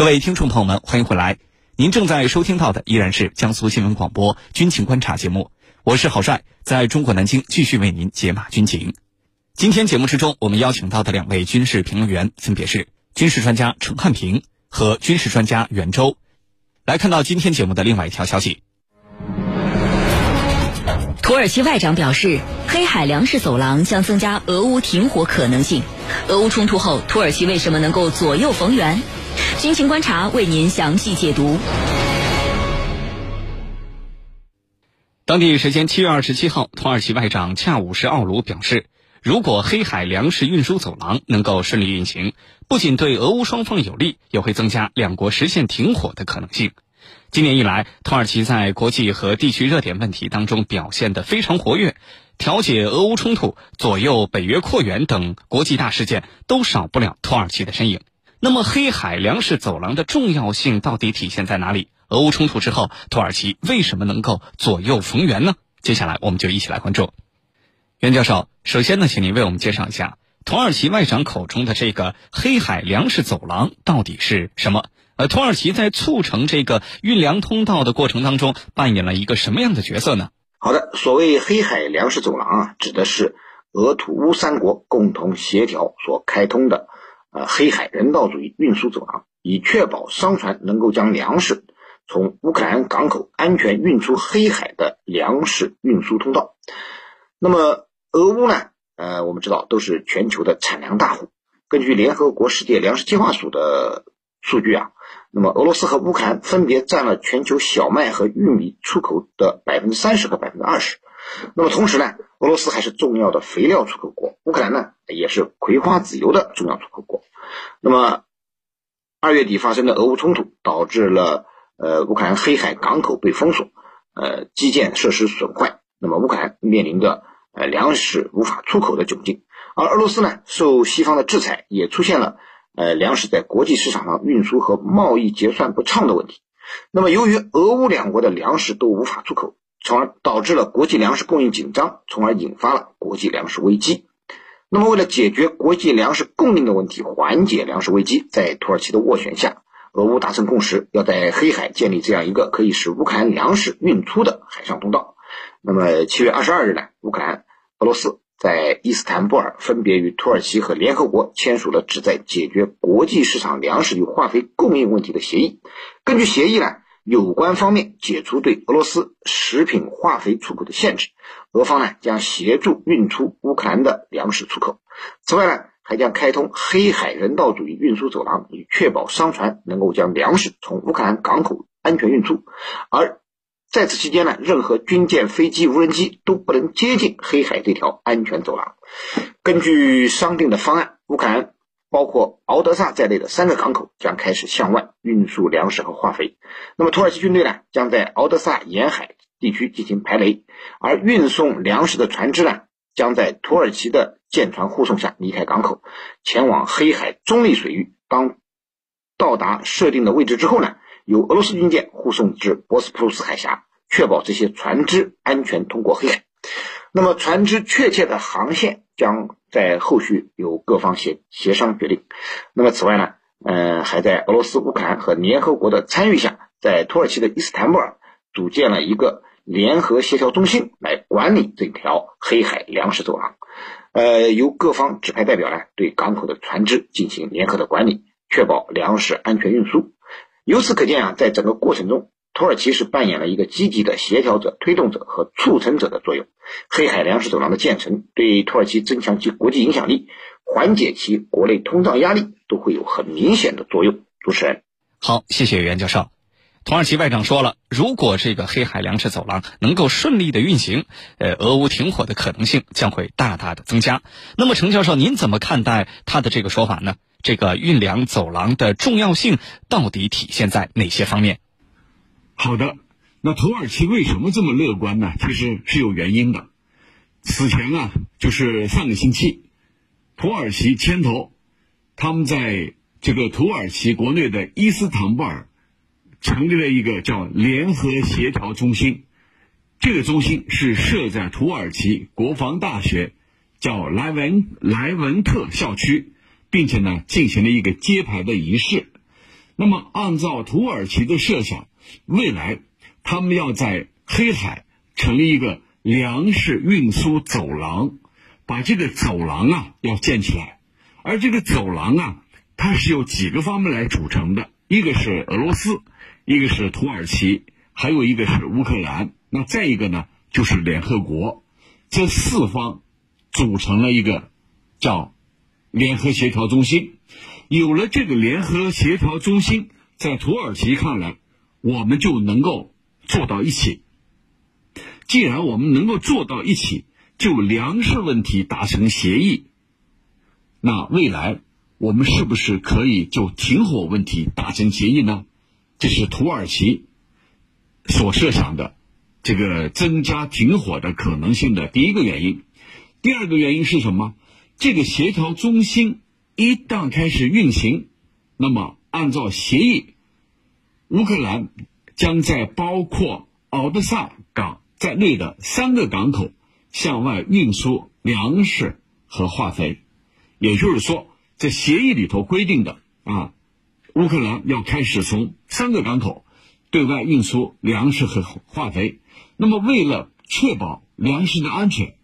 各位听众朋友们，欢迎回来。您正在收听到的依然是江苏新闻广播《军情观察》节目，我是郝帅，在中国南京继续为您解码军情。今天节目之中，我们邀请到的两位军事评论员分别是军事专家陈汉平和军事专家袁周。来看到今天节目的另外一条消息。土耳其外长表示，黑海粮食走廊将增加俄乌停火可能性。俄乌冲突后，土耳其为什么能够左右逢源？军情观察为您详细解读。当地时间七月二十七号，土耳其外长恰武什奥卢表示，如果黑海粮食运输走廊能够顺利运行，不仅对俄乌双方有利，也会增加两国实现停火的可能性。今年以来，土耳其在国际和地区热点问题当中表现得非常活跃，调解俄乌冲突、左右北约扩员等国际大事件都少不了土耳其的身影。那么，黑海粮食走廊的重要性到底体现在哪里？俄乌冲突之后，土耳其为什么能够左右逢源呢？接下来，我们就一起来关注。袁教授，首先呢，请您为我们介绍一下土耳其外长口中的这个黑海粮食走廊到底是什么？呃，土耳其在促成这个运粮通道的过程当中扮演了一个什么样的角色呢？好的，所谓黑海粮食走廊啊，指的是俄土乌三国共同协调所开通的。呃，黑海人道主义运输走廊，以确保商船能够将粮食从乌克兰港口安全运出黑海的粮食运输通道。那么，俄乌呢？呃，我们知道都是全球的产粮大户。根据联合国世界粮食计划署的数据啊，那么俄罗斯和乌克兰分别占了全球小麦和玉米出口的百分之三十和百分之二十。那么同时呢，俄罗斯还是重要的肥料出口国，乌克兰呢也是葵花籽油的重要出口国。那么二月底发生的俄乌冲突，导致了呃乌克兰黑海港口被封锁，呃基建设施损坏，那么乌克兰面临着呃粮食无法出口的窘境。而俄罗斯呢，受西方的制裁，也出现了呃粮食在国际市场上运输和贸易结算不畅的问题。那么由于俄乌两国的粮食都无法出口。从而导致了国际粮食供应紧张，从而引发了国际粮食危机。那么，为了解决国际粮食供应的问题，缓解粮食危机，在土耳其的斡旋下，俄乌达成共识，要在黑海建立这样一个可以使乌克兰粮食运出的海上通道。那么，七月二十二日呢，乌克兰、俄罗斯在伊斯坦布尔分别与土耳其和联合国签署了旨在解决国际市场粮食与化肥供应问题的协议。根据协议呢。有关方面解除对俄罗斯食品化肥出口的限制，俄方呢将协助运出乌克兰的粮食出口。此外呢，还将开通黑海人道主义运输走廊，以确保商船能够将粮食从乌克兰港口安全运出。而在此期间呢，任何军舰、飞机、无人机都不能接近黑海这条安全走廊。根据商定的方案，乌克兰。包括敖德萨在内的三个港口将开始向外运输粮食和化肥。那么土耳其军队呢，将在敖德萨沿海地区进行排雷，而运送粮食的船只呢，将在土耳其的舰船护送下离开港口，前往黑海中立水域。当到达设定的位置之后呢，由俄罗斯军舰护送至博斯普鲁斯海峡，确保这些船只安全通过黑海。那么船只确切的航线将在后续由各方协协商决定。那么此外呢，呃，还在俄罗斯、乌克兰和联合国的参与下，在土耳其的伊斯坦布尔组建了一个联合协调中心来管理这条黑海粮食走廊。呃，由各方指派代表呢，对港口的船只进行联合的管理，确保粮食安全运输。由此可见啊，在整个过程中。土耳其是扮演了一个积极的协调者、推动者和促成者的作用。黑海粮食走廊的建成，对土耳其增强其国际影响力、缓解其国内通胀压力，都会有很明显的作用。主持人，好，谢谢袁教授。土耳其外长说了，如果这个黑海粮食走廊能够顺利的运行，呃，俄乌停火的可能性将会大大的增加。那么，程教授，您怎么看待他的这个说法呢？这个运粮走廊的重要性到底体现在哪些方面？好的，那土耳其为什么这么乐观呢？其实是有原因的。此前啊，就是上个星期，土耳其牵头，他们在这个土耳其国内的伊斯坦布尔成立了一个叫联合协调中心。这个中心是设在土耳其国防大学叫莱文莱文特校区，并且呢，进行了一个揭牌的仪式。那么按照土耳其的设想，未来他们要在黑海成立一个粮食运输走廊，把这个走廊啊要建起来，而这个走廊啊，它是由几个方面来组成的，一个是俄罗斯，一个是土耳其，还有一个是乌克兰，那再一个呢就是联合国，这四方组成了一个叫联合协调中心。有了这个联合协调中心，在土耳其看来，我们就能够做到一起。既然我们能够做到一起，就粮食问题达成协议，那未来我们是不是可以就停火问题达成协议呢？这是土耳其所设想的这个增加停火的可能性的第一个原因。第二个原因是什么？这个协调中心。一旦开始运行，那么按照协议，乌克兰将在包括敖德萨港在内的三个港口向外运输粮食和化肥。也就是说，在协议里头规定的啊，乌克兰要开始从三个港口对外运输粮食和化肥。那么，为了确保粮食的安全，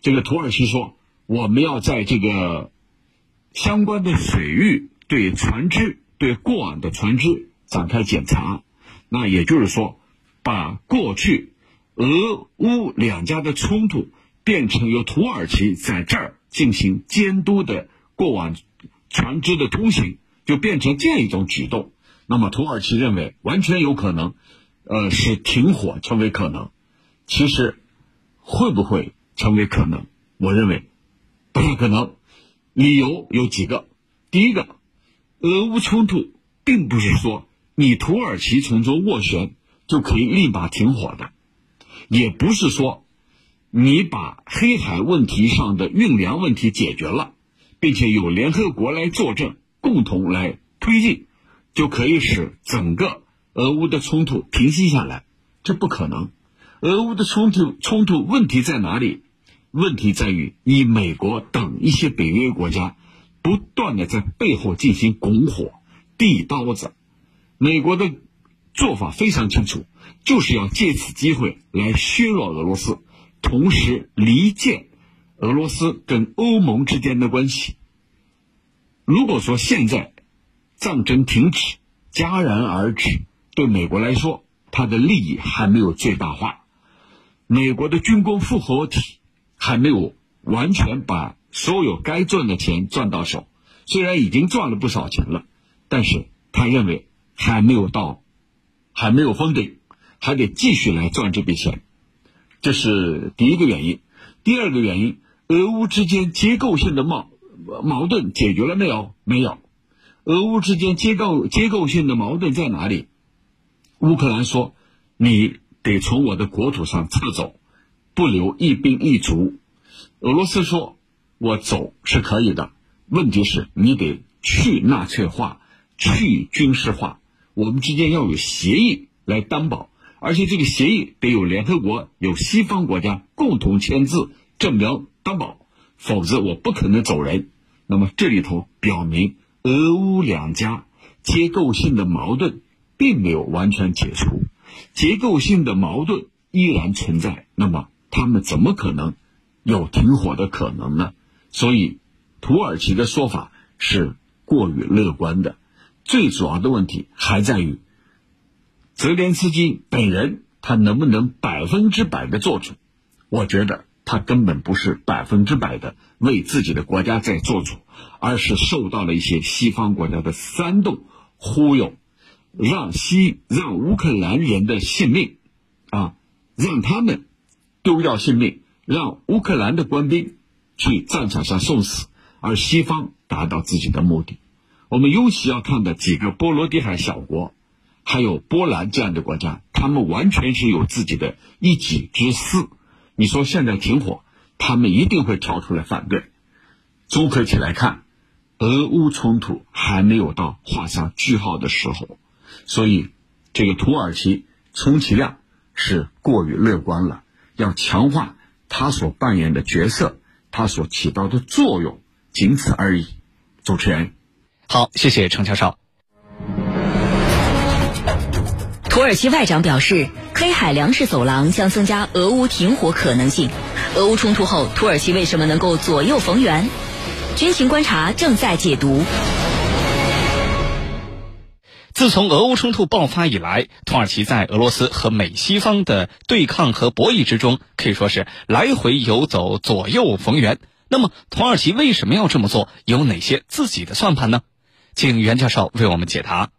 这个土耳其说，我们要在这个。相关的水域对船只、对过往的船只展开检查，那也就是说，把过去俄乌两家的冲突变成由土耳其在这儿进行监督的过往船只的通行，就变成这样一种举动。那么土耳其认为完全有可能，呃，使停火成为可能。其实会不会成为可能？我认为不太可能。理由有几个，第一个，俄乌冲突并不是说你土耳其从中斡旋就可以立马停火的，也不是说你把黑海问题上的运粮问题解决了，并且有联合国来作证，共同来推进，就可以使整个俄乌的冲突平息下来，这不可能。俄乌的冲突冲突问题在哪里？问题在于，以美国等一些北约国家不断的在背后进行拱火、递刀子。美国的做法非常清楚，就是要借此机会来削弱俄罗斯，同时离间俄罗斯跟欧盟之间的关系。如果说现在战争停止、戛然而止，对美国来说，它的利益还没有最大化。美国的军工复合体。还没有完全把所有该赚的钱赚到手，虽然已经赚了不少钱了，但是他认为还没有到，还没有封顶，还得继续来赚这笔钱，这是第一个原因。第二个原因，俄乌之间结构性的矛矛盾解决了没有？没有。俄乌之间结构结构性的矛盾在哪里？乌克兰说：“你得从我的国土上撤走。”不留一兵一卒，俄罗斯说：“我走是可以的，问题是你得去纳粹化、去军事化。我们之间要有协议来担保，而且这个协议得有联合国、有西方国家共同签字证明担保，否则我不可能走人。那么这里头表明，俄乌两家结构性的矛盾并没有完全解除，结构性的矛盾依然存在。那么。他们怎么可能有停火的可能呢？所以，土耳其的说法是过于乐观的。最主要的问题还在于泽连斯基本人，他能不能百分之百的做主？我觉得他根本不是百分之百的为自己的国家在做主，而是受到了一些西方国家的煽动、忽悠，让西让乌克兰人的性命啊，让他们。丢掉性命，让乌克兰的官兵去战场上送死，而西方达到自己的目的。我们尤其要看的几个波罗的海小国，还有波兰这样的国家，他们完全是有自己的一己之私。你说现在停火，他们一定会跳出来反对。综合起来看，俄乌冲突还没有到画上句号的时候，所以这个土耳其充其量是过于乐观了。要强化他所扮演的角色，他所起到的作用，仅此而已。主持人，好，谢谢程教授。土耳其外长表示，黑海粮食走廊将增加俄乌停火可能性。俄乌冲突后，土耳其为什么能够左右逢源？军情观察正在解读。自从俄乌冲突爆发以来，土耳其在俄罗斯和美西方的对抗和博弈之中，可以说是来回游走、左右逢源。那么，土耳其为什么要这么做？有哪些自己的算盘呢？请袁教授为我们解答。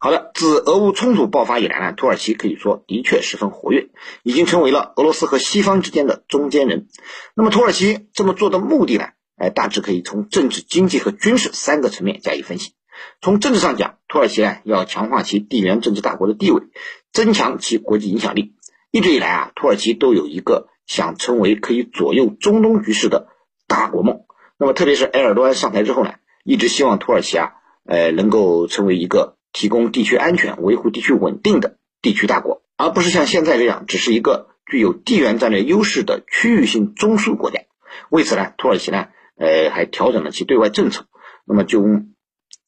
好的，自俄乌冲突爆发以来呢，土耳其可以说的确十分活跃，已经成为了俄罗斯和西方之间的中间人。那么，土耳其这么做的目的呢？哎，大致可以从政治、经济和军事三个层面加以分析。从政治上讲，土耳其呢要强化其地缘政治大国的地位，增强其国际影响力。一直以来啊，土耳其都有一个想成为可以左右中东局势的大国梦。那么，特别是埃尔多安上台之后呢，一直希望土耳其啊，呃，能够成为一个提供地区安全、维护地区稳定的地区大国，而不是像现在这样，只是一个具有地缘战略优势的区域性中枢国家。为此呢，土耳其呢，呃，还调整了其对外政策。那么就。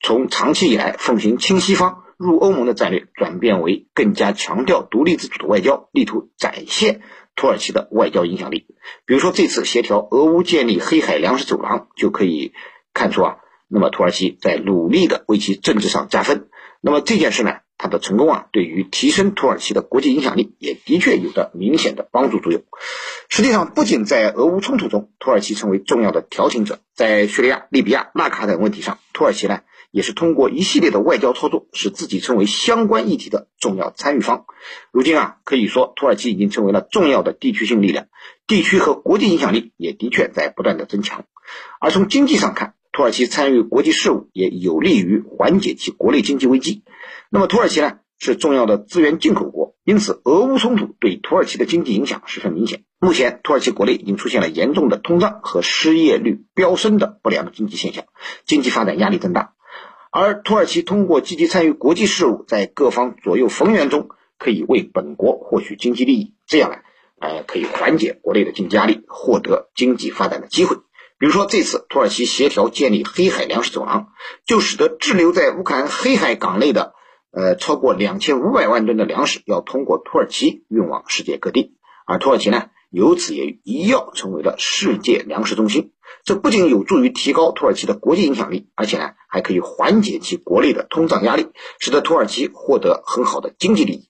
从长期以来奉行亲西方、入欧盟的战略，转变为更加强调独立自主的外交，力图展现土耳其的外交影响力。比如说，这次协调俄乌建立黑海粮食走廊，就可以看出啊，那么土耳其在努力的为其政治上加分。那么这件事呢，它的成功啊，对于提升土耳其的国际影响力，也的确有着明显的帮助作用。实际上，不仅在俄乌冲突中，土耳其成为重要的调停者，在叙利亚、利比亚、纳卡等问题上，土耳其呢。也是通过一系列的外交操作，使自己成为相关议题的重要参与方。如今啊，可以说土耳其已经成为了重要的地区性力量，地区和国际影响力也的确在不断的增强。而从经济上看，土耳其参与国际事务也有利于缓解其国内经济危机。那么土耳其呢，是重要的资源进口国，因此俄乌冲突对土耳其的经济影响十分明显。目前，土耳其国内已经出现了严重的通胀和失业率飙升的不良的经济现象，经济发展压力增大。而土耳其通过积极参与国际事务，在各方左右逢源中，可以为本国获取经济利益，这样呢，呃，可以缓解国内的经济压力，获得经济发展的机会。比如说，这次土耳其协调建立黑海粮食走廊，就使得滞留在乌克兰黑海港内的，呃，超过两千五百万吨的粮食要通过土耳其运往世界各地，而土耳其呢？由此也一跃成为了世界粮食中心。这不仅有助于提高土耳其的国际影响力，而且呢，还可以缓解其国内的通胀压力，使得土耳其获得很好的经济利益。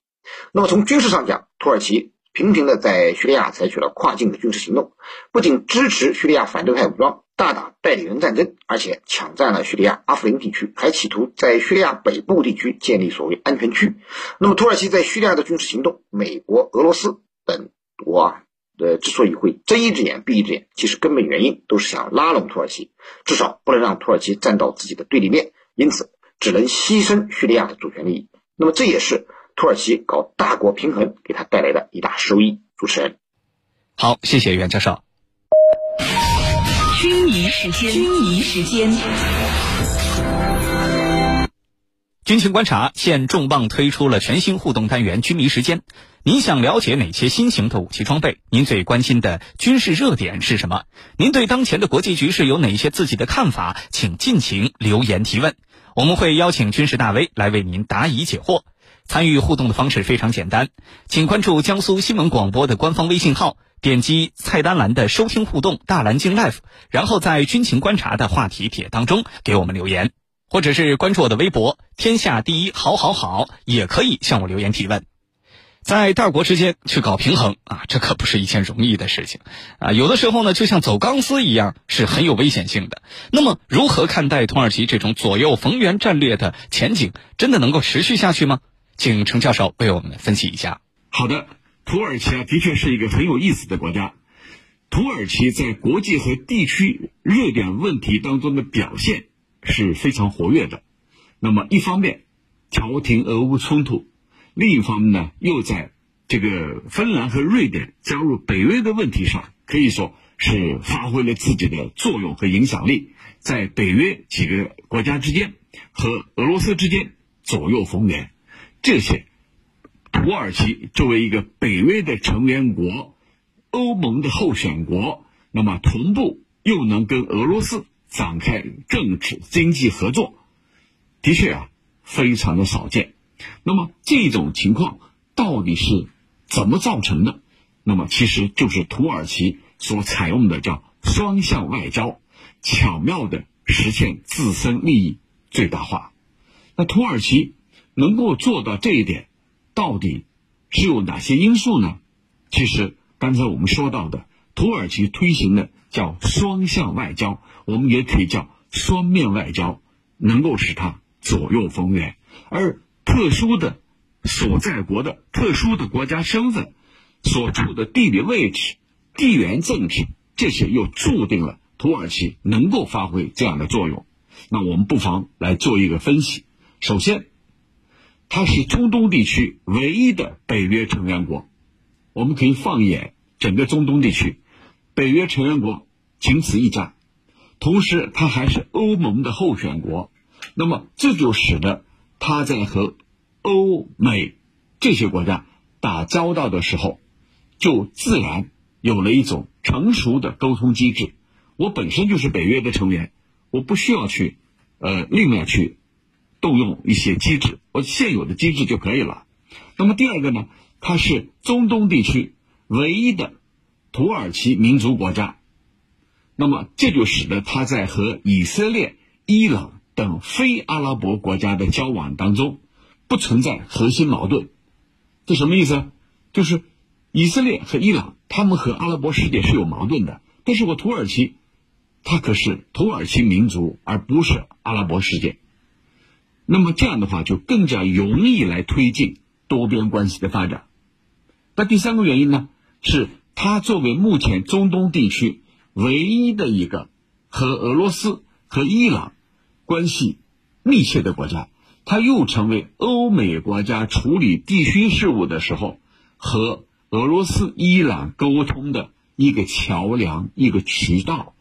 那么从军事上讲，土耳其频频的在叙利亚采取了跨境的军事行动，不仅支持叙利亚反对派武装，大打代理人战争，而且抢占了叙利亚阿夫林地区，还企图在叙利亚北部地区建立所谓安全区。那么土耳其在叙利亚的军事行动，美国、俄罗斯等国啊。呃，之所以会睁一只眼闭一只眼，其实根本原因都是想拉拢土耳其，至少不能让土耳其站到自己的对立面，因此只能牺牲叙利亚的主权利益。那么这也是土耳其搞大国平衡给他带来的一大收益。主持人，好，谢谢袁教授。军迷时间，军迷时间。军情观察现重磅推出了全新互动单元“军迷时间”。您想了解哪些新型的武器装备？您最关心的军事热点是什么？您对当前的国际局势有哪些自己的看法？请尽情留言提问，我们会邀请军事大 V 来为您答疑解惑。参与互动的方式非常简单，请关注江苏新闻广播的官方微信号，点击菜单栏的“收听互动大蓝鲸 Live”，然后在“军情观察”的话题帖当中给我们留言。或者是关注我的微博“天下第一好好好”，也可以向我留言提问。在大国之间去搞平衡啊，这可不是一件容易的事情啊！有的时候呢，就像走钢丝一样，是很有危险性的。那么，如何看待土耳其这种左右逢源战略的前景？真的能够持续下去吗？请程教授为我们分析一下。好的，土耳其啊，的确是一个很有意思的国家。土耳其在国际和地区热点问题当中的表现。是非常活跃的。那么，一方面调停俄乌冲突，另一方面呢，又在这个芬兰和瑞典加入北约的问题上，可以说是发挥了自己的作用和影响力，在北约几个国家之间和俄罗斯之间左右逢源。这些，土耳其作为一个北约的成员国、欧盟的候选国，那么同步又能跟俄罗斯。展开政治经济合作，的确啊，非常的少见。那么这种情况到底是怎么造成的？那么其实就是土耳其所采用的叫双向外交，巧妙的实现自身利益最大化。那土耳其能够做到这一点，到底是有哪些因素呢？其实刚才我们说到的，土耳其推行的叫双向外交，我们也可以叫双面外交，能够使它左右逢源。而特殊的所在国的特殊的国家身份，所处的地理位置、地缘政治，这些又注定了土耳其能够发挥这样的作用。那我们不妨来做一个分析。首先，它是中东地区唯一的北约成员国。我们可以放眼整个中东地区，北约成员国仅此一家。同时，它还是欧盟的候选国。那么，这就使得它在和欧美这些国家打交道的时候，就自然有了一种成熟的沟通机制。我本身就是北约的成员，我不需要去呃另外去动用一些机制，我现有的机制就可以了。那么第二个呢？它是中东地区唯一的土耳其民族国家，那么这就使得它在和以色列、伊朗等非阿拉伯国家的交往当中不存在核心矛盾。这什么意思？就是以色列和伊朗他们和阿拉伯世界是有矛盾的，但是我土耳其，它可是土耳其民族，而不是阿拉伯世界。那么这样的话就更加容易来推进多边关系的发展。那第三个原因呢，是它作为目前中东地区唯一的一个和俄罗斯和伊朗关系密切的国家，它又成为欧美国家处理地区事务的时候和俄罗斯、伊朗沟通的一个桥梁、一个渠道。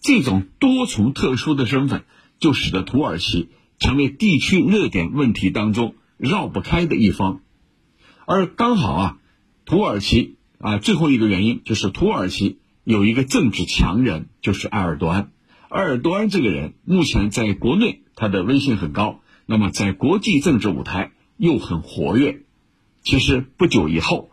这种多重特殊的身份，就使得土耳其成为地区热点问题当中绕不开的一方，而刚好啊。土耳其啊，最后一个原因就是土耳其有一个政治强人，就是埃尔多安。埃尔多安这个人目前在国内他的威信很高，那么在国际政治舞台又很活跃。其实不久以后，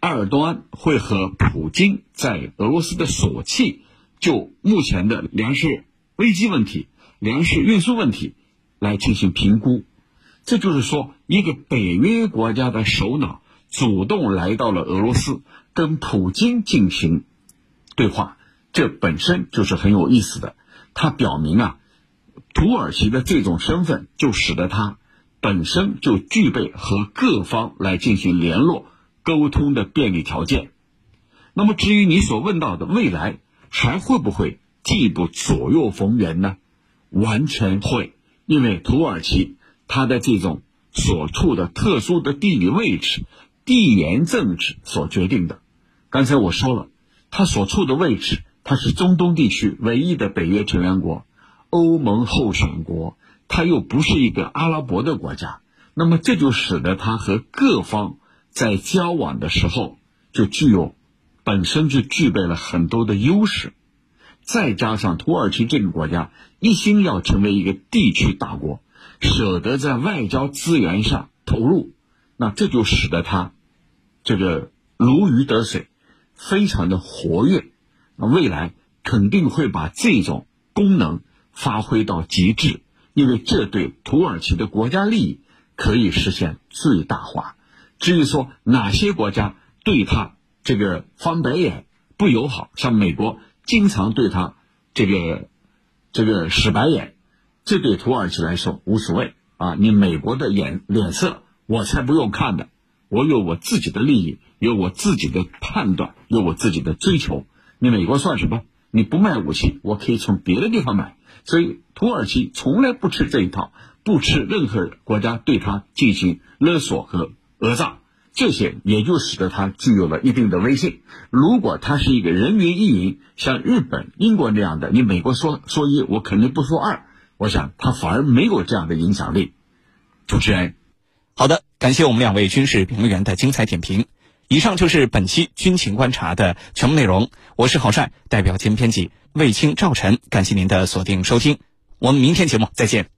埃尔多安会和普京在俄罗斯的索契，就目前的粮食危机问题、粮食运输问题来进行评估。这就是说，一个北约国家的首脑。主动来到了俄罗斯，跟普京进行对话，这本身就是很有意思的。它表明啊，土耳其的这种身份就使得它本身就具备和各方来进行联络、沟通的便利条件。那么，至于你所问到的未来还会不会进一步左右逢源呢？完全会，因为土耳其它的这种所处的特殊的地理位置。地缘政治所决定的，刚才我说了，它所处的位置，它是中东地区唯一的北约成员国，欧盟候选国，它又不是一个阿拉伯的国家，那么这就使得它和各方在交往的时候就具有，本身就具备了很多的优势，再加上土耳其这个国家一心要成为一个地区大国，舍得在外交资源上投入。那这就使得它这个如鱼得水，非常的活跃。那未来肯定会把这种功能发挥到极致，因为这对土耳其的国家利益可以实现最大化。至于说哪些国家对他这个翻白眼不友好，像美国经常对他这个这个使白眼，这对土耳其来说无所谓啊。你美国的眼脸色。我才不用看的，我有我自己的利益，有我自己的判断，有我自己的追求。你美国算什么？你不卖武器，我可以从别的地方买。所以土耳其从来不吃这一套，不吃任何国家对他进行勒索和讹诈，这些也就使得他具有了一定的威信。如果他是一个人云亦云，像日本、英国那样的，你美国说说一，我肯定不说二，我想他反而没有这样的影响力。主持人。好的，感谢我们两位军事评论员的精彩点评。以上就是本期军情观察的全部内容。我是郝帅，代表节目编辑卫青、赵晨，感谢您的锁定收听。我们明天节目再见。